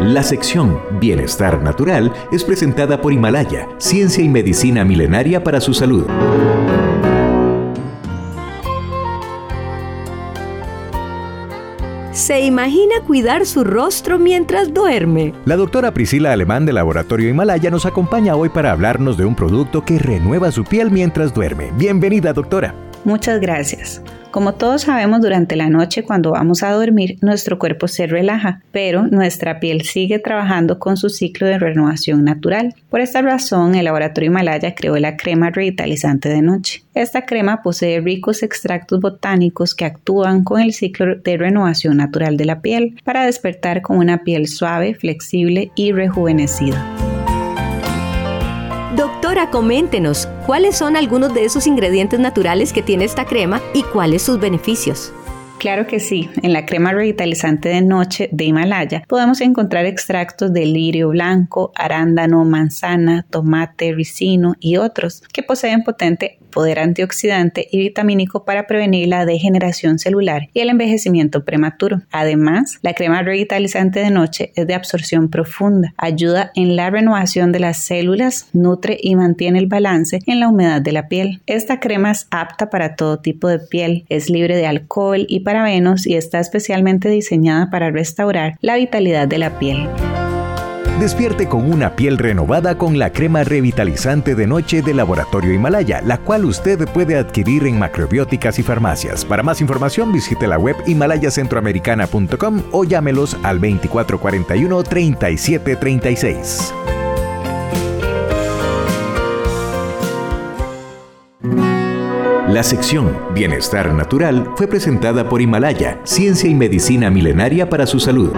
La sección Bienestar Natural es presentada por Himalaya, ciencia y medicina milenaria para su salud. ¿Se imagina cuidar su rostro mientras duerme? La doctora Priscila Alemán del Laboratorio Himalaya nos acompaña hoy para hablarnos de un producto que renueva su piel mientras duerme. Bienvenida, doctora. Muchas gracias. Como todos sabemos, durante la noche cuando vamos a dormir, nuestro cuerpo se relaja, pero nuestra piel sigue trabajando con su ciclo de renovación natural. Por esta razón, el laboratorio Himalaya creó la crema revitalizante de noche. Esta crema posee ricos extractos botánicos que actúan con el ciclo de renovación natural de la piel para despertar con una piel suave, flexible y rejuvenecida. Doctora, coméntenos, ¿cuáles son algunos de esos ingredientes naturales que tiene esta crema y cuáles sus beneficios? Claro que sí, en la crema revitalizante de noche de Himalaya podemos encontrar extractos de lirio blanco, arándano, manzana, tomate, ricino y otros que poseen potente poder antioxidante y vitamínico para prevenir la degeneración celular y el envejecimiento prematuro. Además, la crema revitalizante de noche es de absorción profunda, ayuda en la renovación de las células, nutre y mantiene el balance en la humedad de la piel. Esta crema es apta para todo tipo de piel, es libre de alcohol y parabenos y está especialmente diseñada para restaurar la vitalidad de la piel. Despierte con una piel renovada con la crema revitalizante de noche de Laboratorio Himalaya, la cual usted puede adquirir en macrobióticas y farmacias. Para más información visite la web himalayacentroamericana.com o llámelos al 2441 3736. La sección Bienestar Natural fue presentada por Himalaya, ciencia y medicina milenaria para su salud.